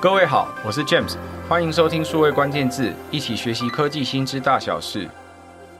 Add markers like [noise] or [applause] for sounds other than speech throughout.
各位好，我是 James，欢迎收听数位关键字，一起学习科技新知大小事。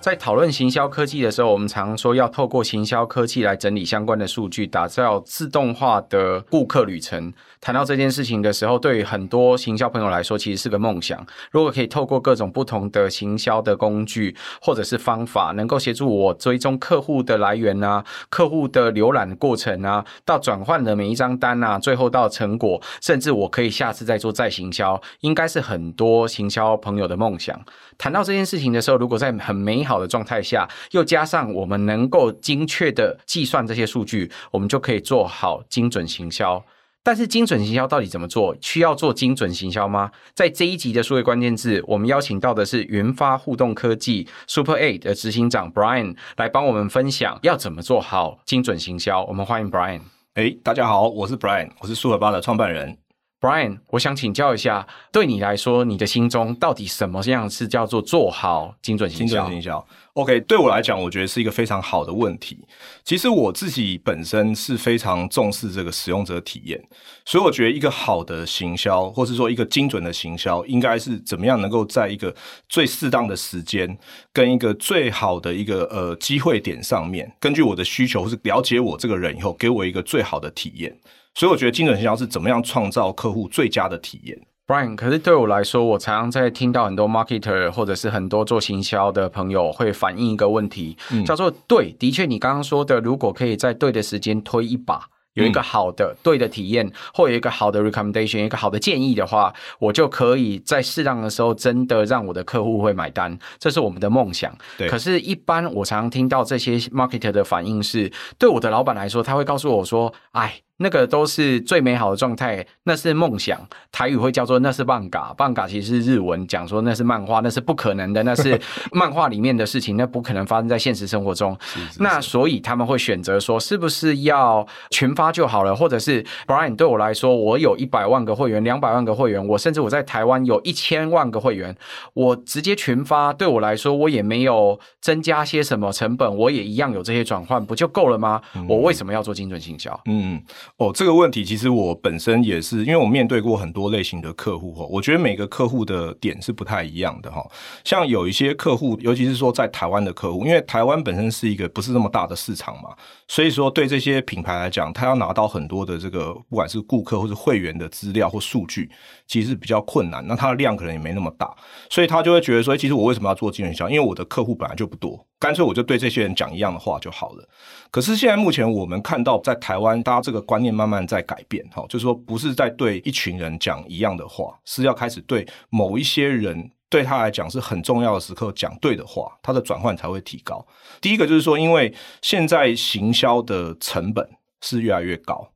在讨论行销科技的时候，我们常说要透过行销科技来整理相关的数据，打造自动化的顾客旅程。谈到这件事情的时候，对于很多行销朋友来说，其实是个梦想。如果可以透过各种不同的行销的工具或者是方法，能够协助我追踪客户的来源啊，客户的浏览过程啊，到转换的每一张单啊，最后到成果，甚至我可以下次再做再行销，应该是很多行销朋友的梦想。谈到这件事情的时候，如果在很美好的状态下，又加上我们能够精确的计算这些数据，我们就可以做好精准行销。但是精准行销到底怎么做？需要做精准行销吗？在这一集的数位关键字，我们邀请到的是云发互动科技 Super A 的执行长 Brian 来帮我们分享要怎么做好精准行销。我们欢迎 Brian。哎，大家好，我是 Brian，我是 Super 八的创办人。Brian，我想请教一下，对你来说，你的心中到底什么样是叫做做好精准行销？精准行销，OK，对我来讲，我觉得是一个非常好的问题。其实我自己本身是非常重视这个使用者体验，所以我觉得一个好的行销，或是说一个精准的行销，应该是怎么样能够在一个最适当的时间，跟一个最好的一个呃机会点上面，根据我的需求或是了解我这个人以后，给我一个最好的体验。所以我觉得精准行销是怎么样创造客户最佳的体验，Brian。可是对我来说，我常常在听到很多 marketer 或者是很多做行销的朋友会反映一个问题，嗯、叫做对，的确你刚刚说的，如果可以在对的时间推一把。有一个好的对的体验，或有一个好的 recommendation，一个好的建议的话，我就可以在适当的时候真的让我的客户会买单，这是我们的梦想。对。可是，一般我常常听到这些 marketer 的反应是，对我的老板来说，他会告诉我说：“哎。”那个都是最美好的状态，那是梦想。台语会叫做那是艋舺，艋舺其实是日文讲说那是漫画，那是不可能的，那是 [laughs] 漫画里面的事情，那不可能发生在现实生活中。是是是，那所以他们会选择说，是不是要群发就好了？或者是 Brian 对我来说，我有一百万个会员，两百万个会员，我甚至我在台湾有一千万个会员，我直接群发，对我来说，我也没有增加些什么成本，我也一样有这些转换，不就够了吗？嗯、我为什么要做精准行销？嗯。哦，这个问题其实我本身也是，因为我面对过很多类型的客户哈，我觉得每个客户的点是不太一样的哈。像有一些客户，尤其是说在台湾的客户，因为台湾本身是一个不是那么大的市场嘛，所以说对这些品牌来讲，他要拿到很多的这个不管是顾客或是会员的资料或数据，其实比较困难。那它的量可能也没那么大，所以他就会觉得说，其实我为什么要做精准营销？因为我的客户本来就不多。干脆我就对这些人讲一样的话就好了。可是现在目前我们看到，在台湾，大家这个观观念慢慢在改变，哈，就是说不是在对一群人讲一样的话，是要开始对某一些人，对他来讲是很重要的时刻讲对的话，他的转换才会提高。第一个就是说，因为现在行销的成本是越来越高。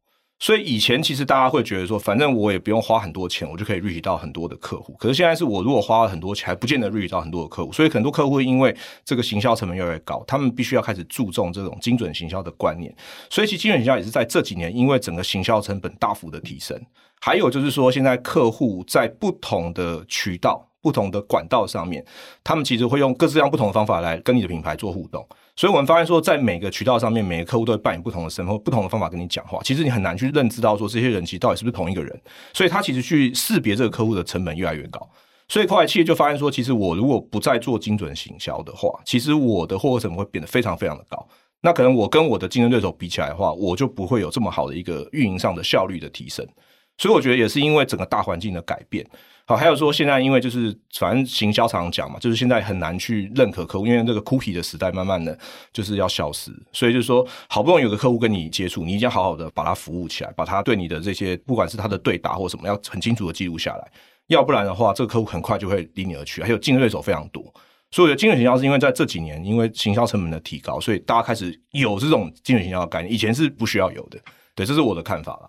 所以以前其实大家会觉得说，反正我也不用花很多钱，我就可以 reach 到很多的客户。可是现在是我如果花了很多钱，还不见得 reach 到很多的客户。所以很多客户因为这个行销成本越来越高，他们必须要开始注重这种精准行销的观念。所以其实精准行销也是在这几年，因为整个行销成本大幅的提升。还有就是说，现在客户在不同的渠道、不同的管道上面，他们其实会用各式各样不同的方法来跟你的品牌做互动。所以我们发现说，在每个渠道上面，每个客户都会扮演不同的身份，不同的方法跟你讲话。其实你很难去认知到说，这些人其实到底是不是同一个人。所以他其实去识别这个客户的成本越来越高。所以后来企业就发现说，其实我如果不再做精准行销的话，其实我的获客成本会变得非常非常的高。那可能我跟我的竞争对手比起来的话，我就不会有这么好的一个运营上的效率的提升。所以我觉得也是因为整个大环境的改变。好，还有说现在因为就是反正行销常讲嘛，就是现在很难去认可客户，因为这个 cookie 的时代慢慢的就是要消失，所以就是说好不容易有个客户跟你接触，你一定要好好的把它服务起来，把他对你的这些不管是他的对答或什么，要很清楚的记录下来，要不然的话，这个客户很快就会离你而去。还有竞争对手非常多，所以我觉得精准行销是因为在这几年因为行销成本的提高，所以大家开始有这种精准行销的概念，以前是不需要有的。对，这是我的看法啦。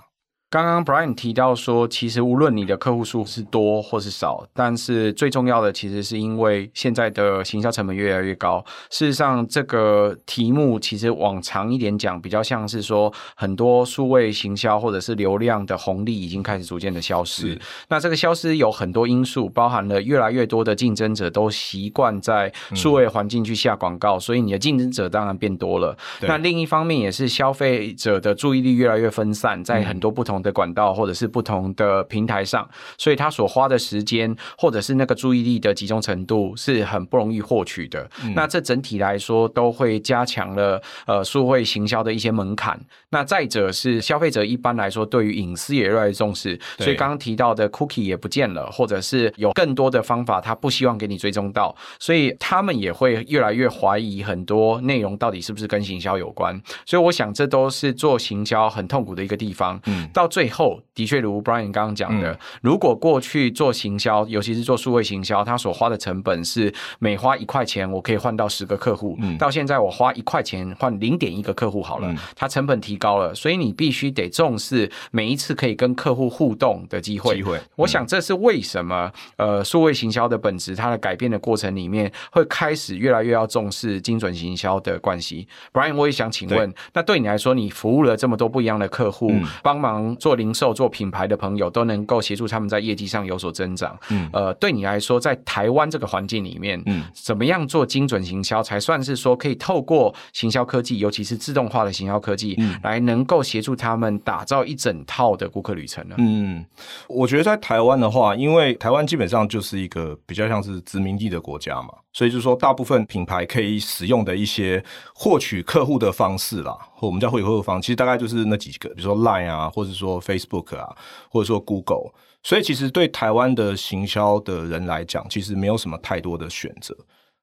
刚刚 Brian 提到说，其实无论你的客户数是多或是少，但是最重要的其实是因为现在的行销成本越来越高。事实上，这个题目其实往长一点讲，比较像是说，很多数位行销或者是流量的红利已经开始逐渐的消失。那这个消失有很多因素，包含了越来越多的竞争者都习惯在数位环境去下广告，嗯、所以你的竞争者当然变多了。那另一方面也是消费者的注意力越来越分散，在很多不同的管道或者是不同的平台上，所以他所花的时间或者是那个注意力的集中程度是很不容易获取的。嗯、那这整体来说都会加强了呃数位行销的一些门槛。那再者是消费者一般来说对于隐私也越来越重视，所以刚刚提到的 cookie 也不见了，或者是有更多的方法，他不希望给你追踪到，所以他们也会越来越怀疑很多内容到底是不是跟行销有关。所以我想这都是做行销很痛苦的一个地方。嗯，到最后的确如 Brian 刚刚讲的，如果过去做行销，尤其是做数位行销，他所花的成本是每花一块钱我可以换到十个客户，嗯，到现在我花一块钱换零点一个客户好了，它成本提高了，所以你必须得重视每一次可以跟客户互动的机会。机会，我想这是为什么呃数位行销的本质，它的改变的过程里面会开始越来越要重视精准行销的关系。Brian，我也想请问，那对你来说，你服务了这么多不一样的客户，帮忙做零售、做品牌的朋友，都能够协助他们在业绩上有所增长。嗯，呃，对你来说，在台湾这个环境里面，嗯，怎么样做精准行销，才算是说可以透过行销科技，尤其是自动化的行销科技，嗯，来能够协助他们打造一整套的顾客旅程呢？嗯，我觉得在台湾的话，因为台湾基本上就是一个比较像是殖民地的国家嘛，所以就是说，大部分品牌可以使用的一些获取客户的方式啦，或我们叫获取客户方，其实大概就是那几个，比如说 Line 啊，或者说 Facebook 啊，或者说 Google。所以其实对台湾的行销的人来讲，其实没有什么太多的选择。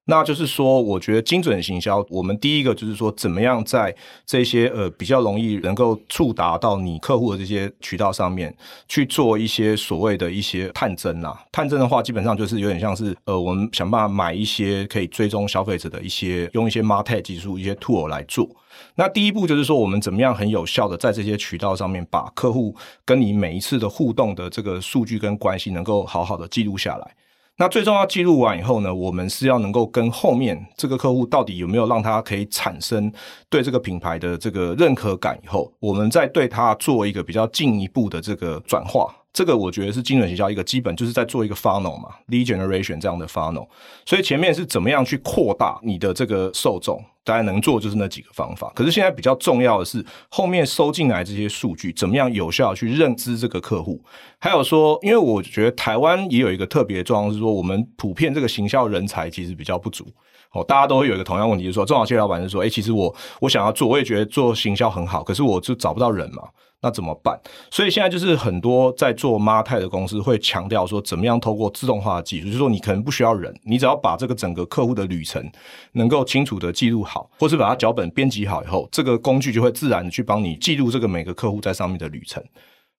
那就是说，我觉得精准行销，我们第一个就是说，怎么样在这些呃比较容易能够触达到你客户的这些渠道上面去做一些所谓的一些探针啊。探针的话，基本上就是有点像是呃，我们想办法买一些可以追踪消费者的一些，用一些 Marte 技术、一些 tool 来做。那第一步就是说，我们怎么样很有效的在这些渠道上面，把客户跟你每一次的互动的这个数据跟关系，能够好好的记录下来。那最重要，记录完以后呢，我们是要能够跟后面这个客户到底有没有让他可以产生对这个品牌的这个认可感以后，我们再对他做一个比较进一步的这个转化。这个我觉得是精准行销一个基本，就是在做一个 funnel 嘛，lead generation 这样的 funnel。所以前面是怎么样去扩大你的这个受众，大家能做就是那几个方法。可是现在比较重要的是后面收进来这些数据，怎么样有效去认知这个客户。还有说，因为我觉得台湾也有一个特别状况，是说我们普遍这个行销人才其实比较不足。哦，大家都会有一个同样问题，就是说中小企业老板是说，哎，其实我我想要做，我也觉得做行销很好，可是我就找不到人嘛。那怎么办？所以现在就是很多在做 MarTech 的公司会强调说，怎么样透过自动化的技术，就是说你可能不需要人，你只要把这个整个客户的旅程能够清楚的记录好，或是把它脚本编辑好以后，这个工具就会自然的去帮你记录这个每个客户在上面的旅程。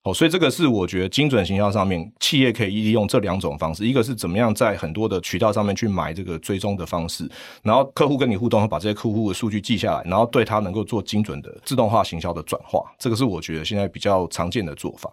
哦，所以这个是我觉得精准行销上面企业可以利用这两种方式，一个是怎么样在很多的渠道上面去买这个追踪的方式，然后客户跟你互动，把这些客户的数据记下来，然后对他能够做精准的自动化行销的转化，这个是我觉得现在比较常见的做法。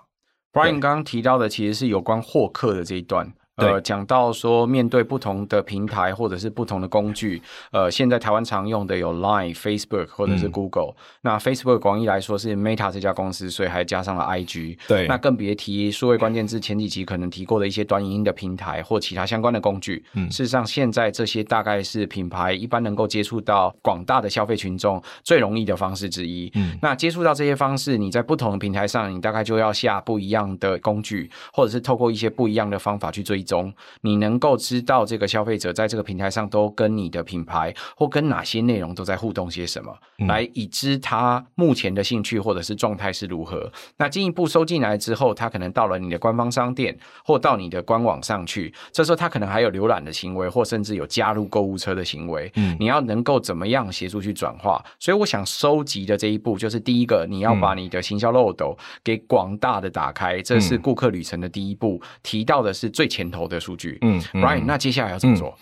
Brian 刚刚提到的其实是有关获客的这一段。呃，讲到说，面对不同的平台或者是不同的工具，呃，现在台湾常用的有 Line、Facebook 或者是 Google、嗯。那 Facebook 广义来说是 Meta 这家公司，所以还加上了 IG。对，那更别提数位关键字前几集可能提过的一些短影音的平台或其他相关的工具。嗯，事实上，现在这些大概是品牌一般能够接触到广大的消费群众最容易的方式之一。嗯，那接触到这些方式，你在不同的平台上，你大概就要下不一样的工具，或者是透过一些不一样的方法去追。中，你能够知道这个消费者在这个平台上都跟你的品牌或跟哪些内容都在互动些什么，嗯、来已知他目前的兴趣或者是状态是如何。那进一步收进来之后，他可能到了你的官方商店或到你的官网上去，这时候他可能还有浏览的行为，或甚至有加入购物车的行为。嗯，你要能够怎么样协助去转化？所以我想收集的这一步就是第一个，你要把你的行销漏斗给广大的打开，这是顾客旅程的第一步。提到的是最前头。的数据，嗯，Right，那接下来要怎么做？嗯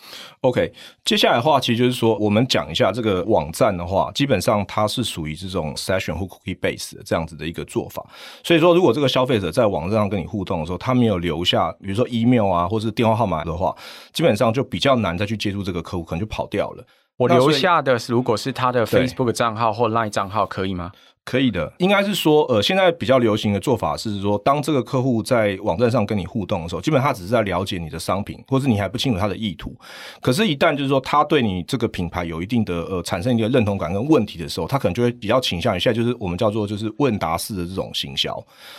？OK，接下来的话，其实就是说，我们讲一下这个网站的话，基本上它是属于这种 Session 或 Cookie Base 的这样子的一个做法。所以说，如果这个消费者在网站上跟你互动的时候，他没有留下，比如说 email 啊，或是电话号码的话，基本上就比较难再去接触这个客户，可能就跑掉了。我留下的是，如果是他的 Facebook 账号或 Line 账号，可以吗？可以的，应该是说，呃，现在比较流行的做法是说，当这个客户在网站上跟你互动的时候，基本上他只是在了解你的商品，或是你还不清楚他的意图。可是，一旦就是说他对你这个品牌有一定的呃产生一个认同感跟问题的时候，他可能就会比较倾向于现在就是我们叫做就是问答式的这种行销，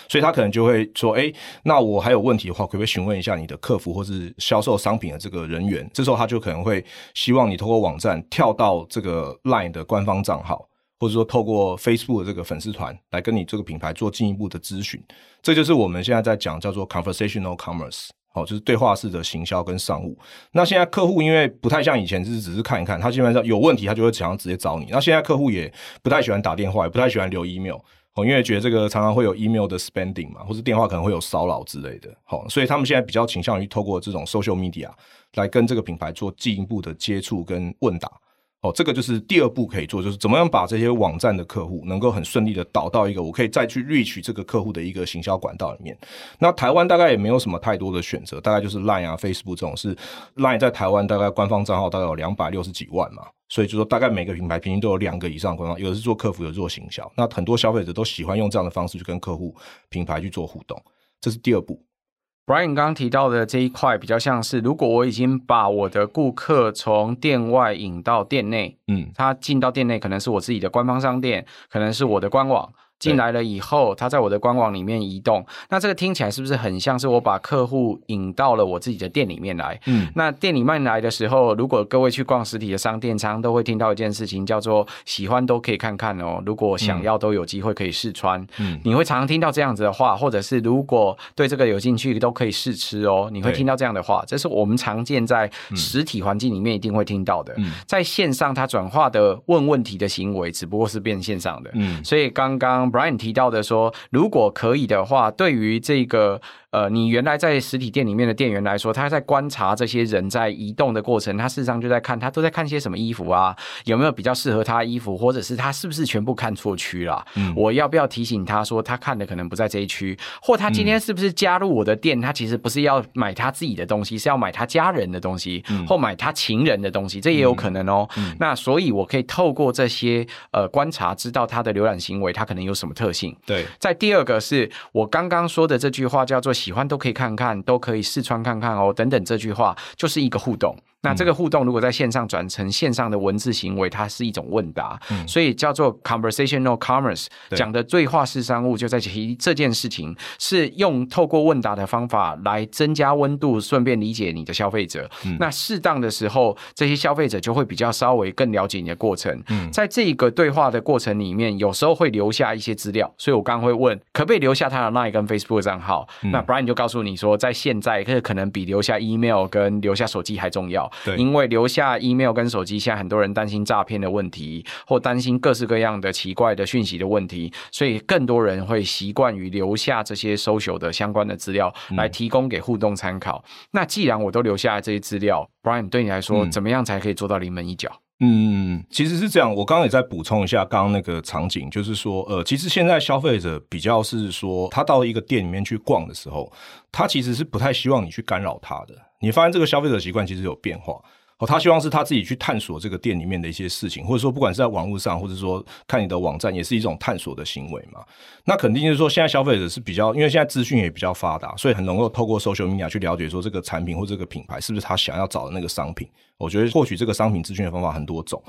所以他可能就会说，哎，那我还有问题的话，可不可以询问一下你的客服或是销售商品的这个人员？这时候他就可能会希望你通过网站跳到这个 Line 的官方账号。或者说，透过 Facebook 的这个粉丝团来跟你这个品牌做进一步的咨询，这就是我们现在在讲叫做 conversational commerce，好，就是对话式的行销跟商务。那现在客户因为不太像以前，就是只是看一看，他基本上有问题，他就会想要直接找你。那现在客户也不太喜欢打电话，也不太喜欢留 email，哦，因为觉得这个常常会有 email 的 spending 嘛，或是电话可能会有骚扰之类的，好，所以他们现在比较倾向于透过这种 social media 来跟这个品牌做进一步的接触跟问答。哦，这个就是第二步可以做，就是怎么样把这些网站的客户能够很顺利的导到一个我可以再去 reach 这个客户的一个行销管道里面。那台湾大概也没有什么太多的选择，大概就是 Line 啊、Facebook 这种是 Line 在台湾大概官方账号大概有两百六十几万嘛，所以就说大概每个品牌平均都有两个以上官方，有的是做客服，有的做行销。那很多消费者都喜欢用这样的方式去跟客户品牌去做互动，这是第二步。Brian 刚刚提到的这一块比较像是，如果我已经把我的顾客从店外引到店内，嗯，他进到店内可能是我自己的官方商店，可能是我的官网。进来了以后，他在我的官网里面移动，那这个听起来是不是很像是我把客户引到了我自己的店里面来？嗯，那店里面来的时候，如果各位去逛实体的商店，常常都会听到一件事情，叫做喜欢都可以看看哦，如果想要都有机会可以试穿。嗯，你会常常听到这样子的话，或者是如果对这个有兴趣，都可以试吃哦，你会听到这样的话，这是我们常见在实体环境里面一定会听到的。嗯，在线上，它转化的问问题的行为，只不过是变线上的。嗯，所以刚刚。Brian 提到的说，如果可以的话，对于这个。呃，你原来在实体店里面的店员来说，他在观察这些人在移动的过程，他事实上就在看他都在看些什么衣服啊，有没有比较适合他的衣服，或者是他是不是全部看错区了？嗯，我要不要提醒他说他看的可能不在这一区，或他今天是不是加入我的店？他其实不是要买他自己的东西，是要买他家人的东西，或买他情人的东西，这也有可能哦。那所以，我可以透过这些呃观察，知道他的浏览行为，他可能有什么特性。对，在第二个是我刚刚说的这句话叫做。喜欢都可以看看，都可以试穿看看哦，等等，这句话就是一个互动。那这个互动如果在线上转成线上的文字行为，它是一种问答，嗯、所以叫做 conversational commerce，讲的对话式商务就在提这件事情，是用透过问答的方法来增加温度，顺便理解你的消费者。嗯、那适当的时候，这些消费者就会比较稍微更了解你的过程。嗯、在这个对话的过程里面，有时候会留下一些资料，所以我刚刚会问，可不可以留下他的 Line 跟 Facebook 账号？嗯、那 Brian 就告诉你说，在现在可可能比留下 email 跟留下手机还重要。对，因为留下 email 跟手机，现在很多人担心诈骗的问题，或担心各式各样的奇怪的讯息的问题，所以更多人会习惯于留下这些 social 的相关的资料来提供给互动参考。嗯、那既然我都留下了这些资料，Brian 对你来说，怎么样才可以做到临门一脚？嗯，其实是这样。我刚刚也在补充一下刚刚那个场景，就是说，呃，其实现在消费者比较是说，他到一个店里面去逛的时候，他其实是不太希望你去干扰他的。你发现这个消费者习惯其实有变化。哦，他希望是他自己去探索这个店里面的一些事情，或者说不管是在网络上，或者说看你的网站，也是一种探索的行为嘛。那肯定就是说，现在消费者是比较，因为现在资讯也比较发达，所以很能够透过 social media 去了解说这个产品或这个品牌是不是他想要找的那个商品。我觉得获取这个商品资讯的方法很多种，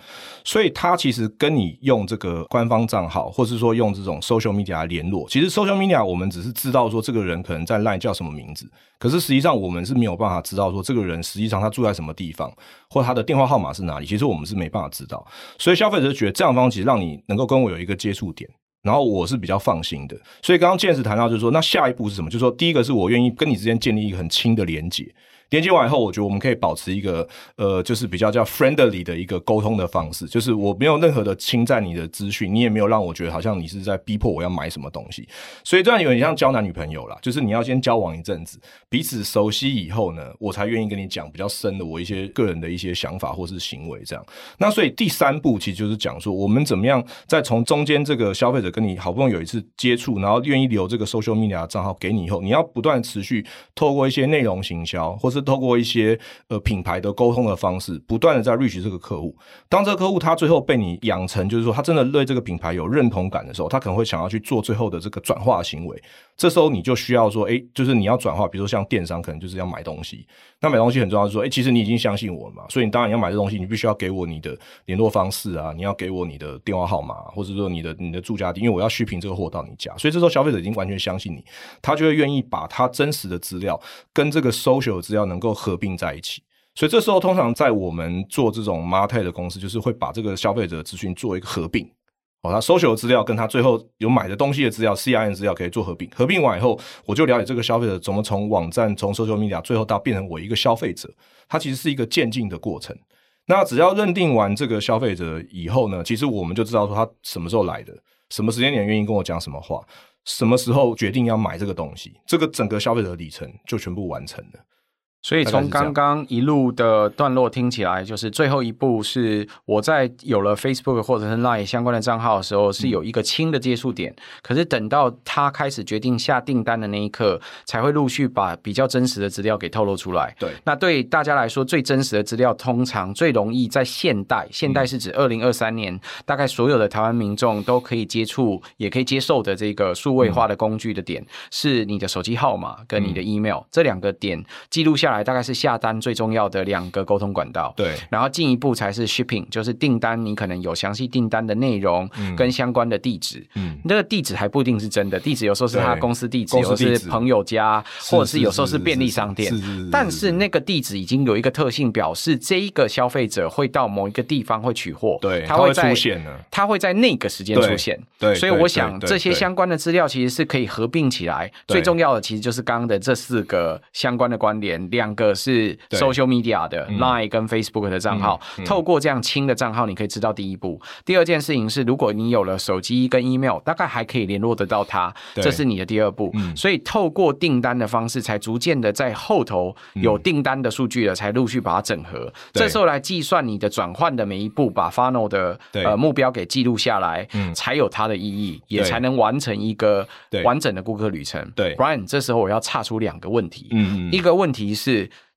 所以他其实跟你用这个官方账号，或是说用这种 social media 联络。其实 social media 我们只是知道说这个人可能在 line 叫什么名字，可是实际上我们是没有办法知道说这个人实际上他住在什么地方，或他的电话号码是哪里。其实我们是没办法知道，所以消费者觉得这样方其实让你能够跟我有一个接触点，然后我是比较放心的。所以刚刚见识谈到就是说，那下一步是什么？就是说第一个是我愿意跟你之间建立一个很轻的连接。连接完以后，我觉得我们可以保持一个呃，就是比较叫 friendly 的一个沟通的方式，就是我没有任何的侵占你的资讯，你也没有让我觉得好像你是在逼迫我要买什么东西，所以这样有点像交男女朋友啦，就是你要先交往一阵子，彼此熟悉以后呢，我才愿意跟你讲比较深的我一些个人的一些想法或是行为这样。那所以第三步其实就是讲说，我们怎么样在从中间这个消费者跟你好不容易有一次接触，然后愿意留这个 social media 账号给你以后，你要不断持续透过一些内容行销或是是透过一些呃品牌的沟通的方式，不断的在 reach 这个客户。当这个客户他最后被你养成，就是说他真的对这个品牌有认同感的时候，他可能会想要去做最后的这个转化行为。这时候你就需要说，哎，就是你要转化，比如说像电商，可能就是要买东西。那买东西很重要，是说，哎，其实你已经相信我了嘛，所以你当然要买这东西，你必须要给我你的联络方式啊，你要给我你的电话号码，或者说你的你的住家地，因为我要续凭这个货到你家。所以这时候消费者已经完全相信你，他就会愿意把他真实的资料跟这个 social 的资料能够合并在一起。所以这时候通常在我们做这种 m a t e 的公司，就是会把这个消费者的资讯做一个合并。哦，他 social 的资料跟他最后有买的东西的资料，C I N 资料可以做合并。合并完以后，我就了解这个消费者怎么从网站、从 social media 最后到变成我一个消费者。它其实是一个渐进的过程。那只要认定完这个消费者以后呢，其实我们就知道说他什么时候来的，什么时间点愿意跟我讲什么话，什么时候决定要买这个东西，这个整个消费者的里程就全部完成了。所以从刚刚一路的段落听起来，就是最后一步是我在有了 Facebook 或者是 Line 相关的账号的时候，是有一个轻的接触点。可是等到他开始决定下订单的那一刻，才会陆续把比较真实的资料给透露出来。对，那对大家来说，最真实的资料通常最容易在现代，现代是指二零二三年，大概所有的台湾民众都可以接触，也可以接受的这个数位化的工具的点，是你的手机号码跟你的 email 这两个点记录下来大概是下单最重要的两个沟通管道，对，然后进一步才是 shipping，就是订单，你可能有详细订单的内容跟相关的地址，嗯，那个地址还不一定是真的，地址有时候是他公司地址，有时候是朋友家，或者是有时候是便利商店，但是那个地址已经有一个特性，表示这一个消费者会到某一个地方会取货，对，他会出现的，他会在那个时间出现，对，所以我想这些相关的资料其实是可以合并起来，最重要的其实就是刚刚的这四个相关的关联，两个。是 social media 的 Line 跟 Facebook 的账号，透过这样轻的账号，你可以知道第一步。第二件事情是，如果你有了手机跟 email，大概还可以联络得到他，这是你的第二步。嗯、所以透过订单的方式，才逐渐的在后头有订单的数据了，才陆续把它整合。嗯、这时候来计算你的转换的每一步，把 funnel 的呃目标给记录下来，嗯、才有它的意义，也才能完成一个完整的顾客旅程。对，Brian，这时候我要岔出两个问题。一个问题是。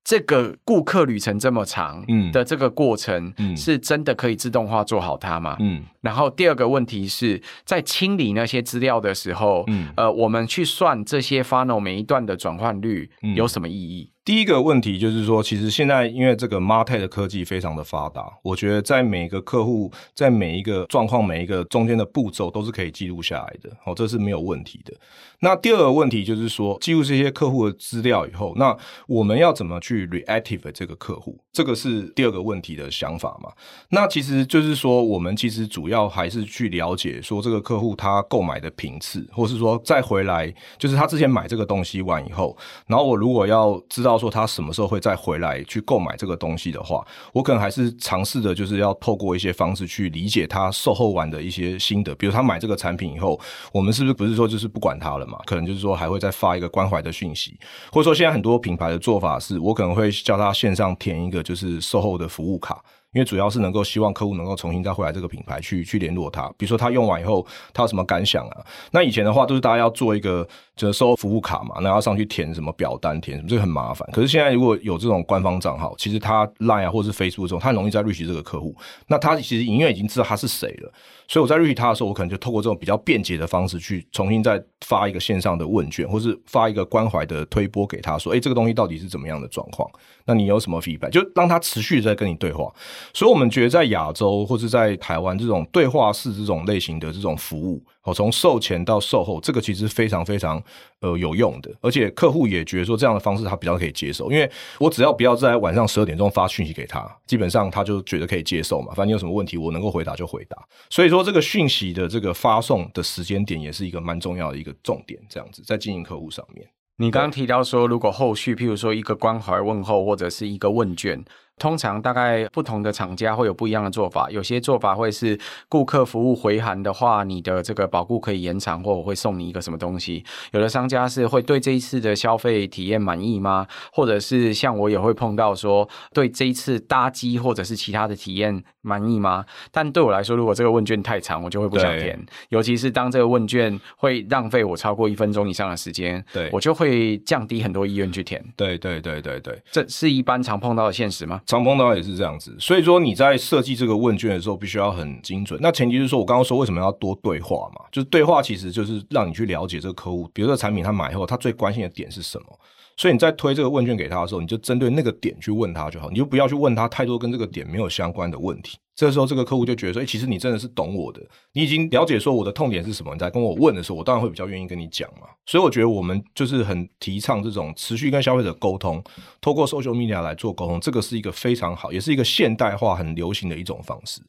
这个顾客旅程这么长的这个过程，是真的可以自动化做好它吗？嗯，然后第二个问题是在清理那些资料的时候，嗯，呃，我们去算这些 funnel 每一段的转换率有什么意义？第一个问题就是说，其实现在因为这个 MarTech 的科技非常的发达，我觉得在每一个客户在每一个状况、每一个中间的步骤都是可以记录下来的，哦，这是没有问题的。那第二个问题就是说，记录这些客户的资料以后，那我们要怎么去 reactive 这个客户？这个是第二个问题的想法嘛？那其实就是说，我们其实主要还是去了解说这个客户他购买的频次，或是说再回来，就是他之前买这个东西完以后，然后我如果要知道。说他什么时候会再回来去购买这个东西的话，我可能还是尝试着，就是要透过一些方式去理解他售后完的一些心得。比如他买这个产品以后，我们是不是不是说就是不管他了嘛？可能就是说还会再发一个关怀的讯息，或者说现在很多品牌的做法是，我可能会叫他线上填一个就是售后的服务卡。因为主要是能够希望客户能够重新再回来这个品牌去去联络他，比如说他用完以后他有什么感想啊？那以前的话都是大家要做一个就是售后服务卡嘛，那要上去填什么表单，填什么，这个很麻烦。可是现在如果有这种官方账号，其实他 Line 啊或者是 Facebook 这种，他很容易在 reach 这个客户。那他其实隐约已经知道他是谁了，所以我在 reach 他的时候，我可能就透过这种比较便捷的方式去重新再发一个线上的问卷，或是发一个关怀的推波给他说，哎，这个东西到底是怎么样的状况？那你有什么 feedback？就让他持续在跟你对话。所以我们觉得在亚洲或是在台湾这种对话式这种类型的这种服务，哦，从售前到售后，这个其实非常非常呃有用的，而且客户也觉得说这样的方式他比较可以接受，因为我只要不要在晚上十二点钟发讯息给他，基本上他就觉得可以接受嘛。反正你有什么问题，我能够回答就回答。所以说这个讯息的这个发送的时间点也是一个蛮重要的一个重点，这样子在经营客户上面。你刚刚提到说，如果后续譬如说一个关怀问候或者是一个问卷，通常大概不同的厂家会有不一样的做法，有些做法会是顾客服务回函的话，你的这个保固可以延长，或我会送你一个什么东西。有的商家是会对这一次的消费体验满意吗？或者是像我也会碰到说，对这一次搭机或者是其他的体验满意吗？但对我来说，如果这个问卷太长，我就会不想填。尤其是当这个问卷会浪费我超过一分钟以上的时间，对，我就会降低很多意愿去填。对对对对对，这是一般常碰到的现实吗？常碰到也是这样子，所以说你在设计这个问卷的时候，必须要很精准。那前提是说，我刚刚说为什么要多对话嘛？就是对话其实就是让你去了解这个客户，比如说产品他买后，他最关心的点是什么。所以你在推这个问卷给他的时候，你就针对那个点去问他就好，你就不要去问他太多跟这个点没有相关的问题。这时候，这个客户就觉得说，哎，其实你真的是懂我的，你已经了解说我的痛点是什么，你在跟我问的时候，我当然会比较愿意跟你讲嘛。所以我觉得我们就是很提倡这种持续跟消费者沟通，透过 social media 来做沟通，这个是一个非常好，也是一个现代化很流行的一种方式。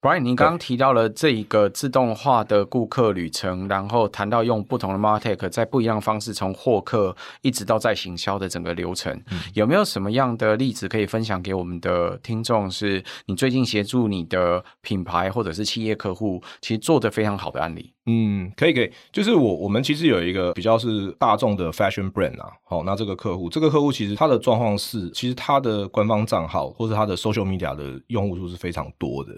Brian，您刚刚提到了这一个自动化的顾客旅程，然后谈到用不同的 MarTech 在不一样的方式从获客一直到在行销的整个流程，嗯，有没有什么样的例子可以分享给我们的听众？是你最近协助你的品牌或者是企业客户，其实做得非常好的案例？嗯，可以可以，就是我我们其实有一个比较是大众的 fashion brand 啊，好，那这个客户，这个客户其实他的状况是，其实他的官方账号或是他的 social media 的用户数是非常多的。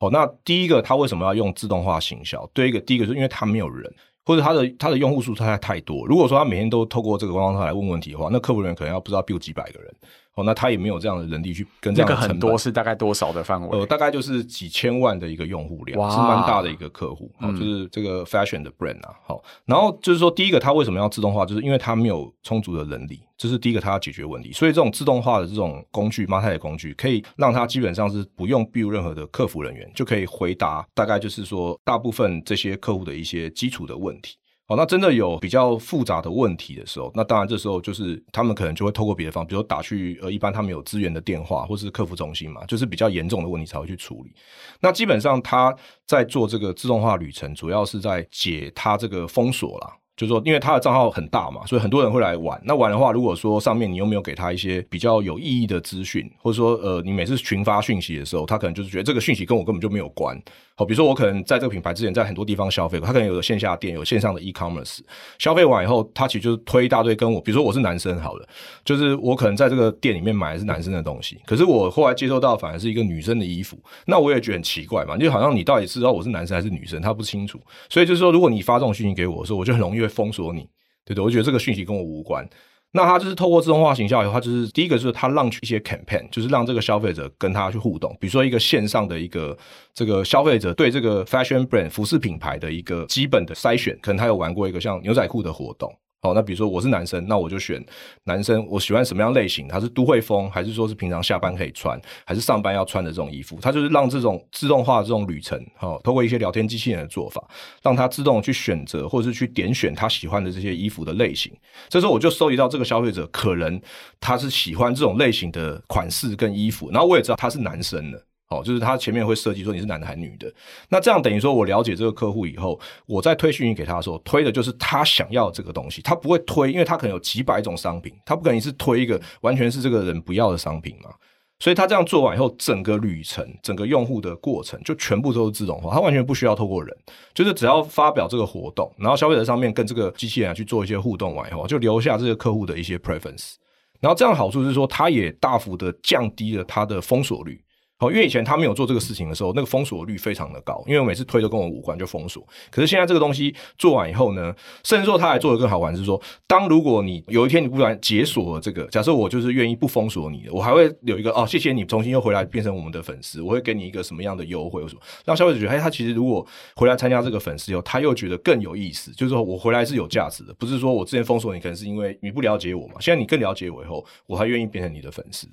哦，那第一个，他为什么要用自动化行销？对一个，第一个是因为他没有人，或者他的他的用户数太太太多。如果说他每天都透过这个官方号来问问题的话，那客服人员可能要不知道 build 几百个人。哦，那他也没有这样的人力去跟这样的成本。这个很多是大概多少的范围？呃，大概就是几千万的一个用户量，是蛮大的一个客户。哦，就是这个 fashion 的 brand 啊。好，然后就是说，第一个他为什么要自动化？就是因为他没有充足的人力，这是第一个他要解决问题。所以这种自动化的这种工具，MarTech 的工具，可以让他基本上是不用 build 任何的客服人员，就可以回答大概就是说大部分这些客户的一些基础的问题。好，那真的有比较复杂的问题的时候，那当然这时候就是他们可能就会透过别的方，比如打去呃，一般他们有资源的电话或是客服中心嘛，就是比较严重的问题才会去处理。那基本上他在做这个自动化旅程，主要是在解他这个封锁啦。就是说，因为他的账号很大嘛，所以很多人会来玩。那玩的话，如果说上面你又没有给他一些比较有意义的资讯，或者说呃，你每次群发讯息的时候，他可能就是觉得这个讯息跟我根本就没有关。好，比如说我可能在这个品牌之前在很多地方消费过，他可能有线下店，有线上的 e-commerce，消费完以后，他其实就是推一大堆跟我，比如说我是男生好了，就是我可能在这个店里面买的是男生的东西，可是我后来接收到反而是一个女生的衣服，那我也觉得很奇怪嘛，就好像你到底知道我是男生还是女生，他不清楚，所以就是说，如果你发这种讯息给我的时候，我就很容易会封锁你，对对？我觉得这个讯息跟我无关。那他就是透过自动化行销以后，他就是第一个就是他让一些 campaign，就是让这个消费者跟他去互动，比如说一个线上的一个这个消费者对这个 fashion brand 服饰品牌的一个基本的筛选，可能他有玩过一个像牛仔裤的活动。好，那比如说我是男生，那我就选男生。我喜欢什么样类型？他是都会风，还是说是平常下班可以穿，还是上班要穿的这种衣服？他就是让这种自动化的这种旅程，好，透过一些聊天机器人的做法，让他自动去选择，或者是去点选他喜欢的这些衣服的类型。这时候我就收集到这个消费者可能他是喜欢这种类型的款式跟衣服，然后我也知道他是男生的。哦，就是他前面会设计说你是男的还是女的，那这样等于说我了解这个客户以后，我在推讯息给他的时候，推的就是他想要这个东西，他不会推，因为他可能有几百种商品，他不可能是推一个完全是这个人不要的商品嘛，所以他这样做完以后，整个旅程、整个用户的过程就全部都是自动化，他完全不需要透过人，就是只要发表这个活动，然后消费者上面跟这个机器人去做一些互动完以后，就留下这个客户的一些 preference，然后这样好处是说，他也大幅的降低了他的封锁率。好，因为以前他没有做这个事情的时候，那个封锁率非常的高，因为我每次推都跟我无关就封锁。可是现在这个东西做完以后呢，甚至说他还做得更好玩，是说，当如果你有一天你不然解锁了这个，假设我就是愿意不封锁你的，我还会有一个哦，谢谢你重新又回来变成我们的粉丝，我会给你一个什么样的优惠，或什么让消费者觉得，哎，他其实如果回来参加这个粉丝以后，他又觉得更有意思，就是说我回来是有价值的，不是说我之前封锁你可能是因为你不了解我嘛，现在你更了解我以后，我还愿意变成你的粉丝。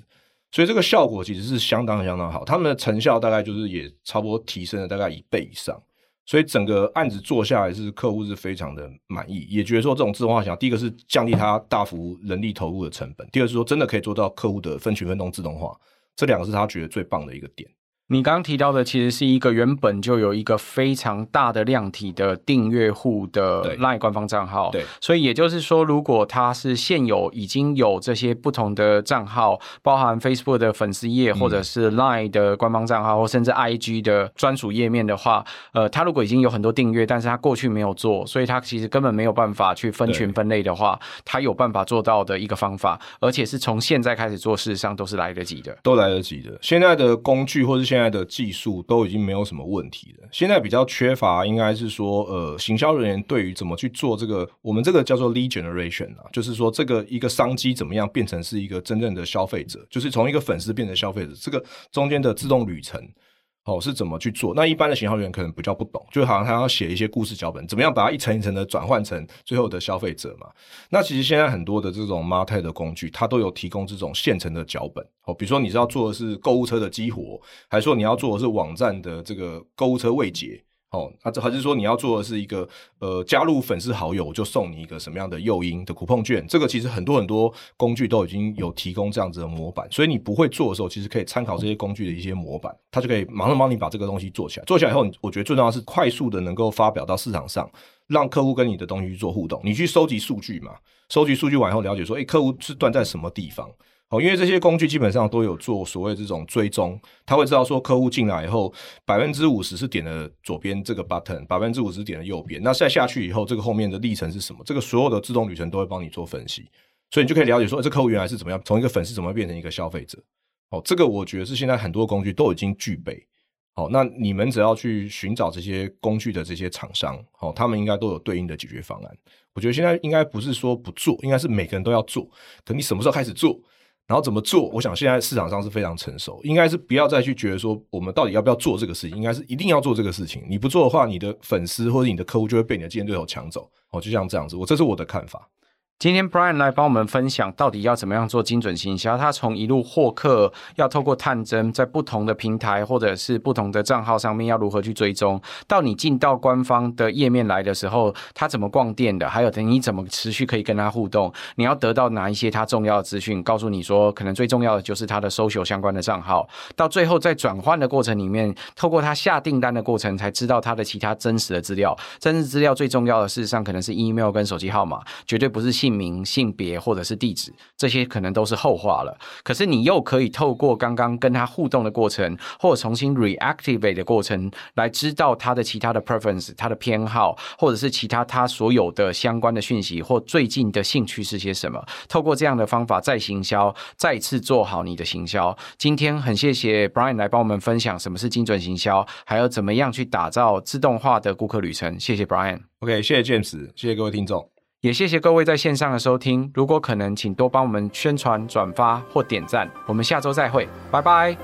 所以这个效果其实是相当相当好，他们的成效大概就是也差不多提升了大概一倍以上，所以整个案子做下来是客户是非常的满意，也觉得说这种自动化想，第一个是降低他大幅人力投入的成本，第二是说真的可以做到客户的分群分动自动化，这两个是他觉得最棒的一个点。你刚刚提到的其实是一个原本就有一个非常大的量体的订阅户的 LINE 官方账号，对，所以也就是说，如果他是现有已经有这些不同的账号，包含 Facebook 的粉丝页，或者是 LINE 的官方账号，或甚至 IG 的专属页面的话，呃，他如果已经有很多订阅，但是他过去没有做，所以他其实根本没有办法去分群分类的话，他有办法做到的一个方法，而且是从现在开始做，事实上都是来得及的，都来得及的。现在的工具或者现现在的技术都已经没有什么问题了。现在比较缺乏，应该是说，呃，行销人员对于怎么去做这个，我们这个叫做 lead generation 啊，就是说这个一个商机怎么样变成是一个真正的消费者，就是从一个粉丝变成消费者，这个中间的自动旅程。哦，是怎么去做？那一般的行销员可能比较不懂，就好像他要写一些故事脚本，怎么样把它一层一层的转换成最后的消费者嘛？那其实现在很多的这种 MarTech 的工具，它都有提供这种现成的脚本。哦，比如说你是要做的是购物车的激活，还是说你要做的是网站的这个购物车未结？哦，那这还是说你要做的是一个呃，加入粉丝好友就送你一个什么样的诱因的 coupon 券？这个其实很多很多工具都已经有提供这样子的模板，所以你不会做的时候，其实可以参考这些工具的一些模板，它就可以马上帮你把这个东西做起来。做起来以后，我觉得最重要是快速的能够发表到市场上，让客户跟你的东西去做互动。你去收集数据嘛，收集数据完以后了解说，诶，客户是断在什么地方？哦，因为这些工具基本上都有做所谓这种追踪，他会知道说客户进来以后，百分之五十是点了左边这个 button，百分之五十点了右边。那再下去以后，这个后面的历程是什么？这个所有的自动旅程都会帮你做分析，所以你就可以了解说，这客户原来是怎么样，从一个粉丝怎么变成一个消费者。哦，这个我觉得是现在很多工具都已经具备。好，那你们只要去寻找这些工具的这些厂商，好，他们应该都有对应的解决方案。我觉得现在应该不是说不做，应该是每个人都要做。可你什么时候开始做？然后怎么做？我想现在市场上是非常成熟，应该是不要再去觉得说我们到底要不要做这个事情，应该是一定要做这个事情。你不做的话，你的粉丝或者你的客户就会被你的竞争对手抢走。哦，就像这样子，我这是我的看法。今天 Brian 来帮我们分享到底要怎么样做精准行销。他从一路获客，要透过探针，在不同的平台或者是不同的账号上面要如何去追踪，到你进到官方的页面来的时候，他怎么逛店的，还有等你怎么持续可以跟他互动，你要得到哪一些他重要的资讯，告诉你说，可能最重要的就是他的 social 相关的账号。到最后在转换的过程里面，透过他下订单的过程，才知道他的其他真实的资料。真实资料最重要的，事实上可能是 email 跟手机号码，绝对不是。姓名、性别或者是地址，这些可能都是后话了。可是你又可以透过刚刚跟他互动的过程，或者重新 reactivate 的过程，来知道他的其他的 preference、他的偏好，或者是其他他所有的相关的讯息或最近的兴趣是些什么。透过这样的方法再行销，再次做好你的行销。今天很谢谢 Brian 来帮我们分享什么是精准行销，还有怎么样去打造自动化的顾客旅程。谢谢 Brian。OK，谢谢 James，谢谢各位听众。也谢谢各位在线上的收听，如果可能，请多帮我们宣传、转发或点赞。我们下周再会，拜拜。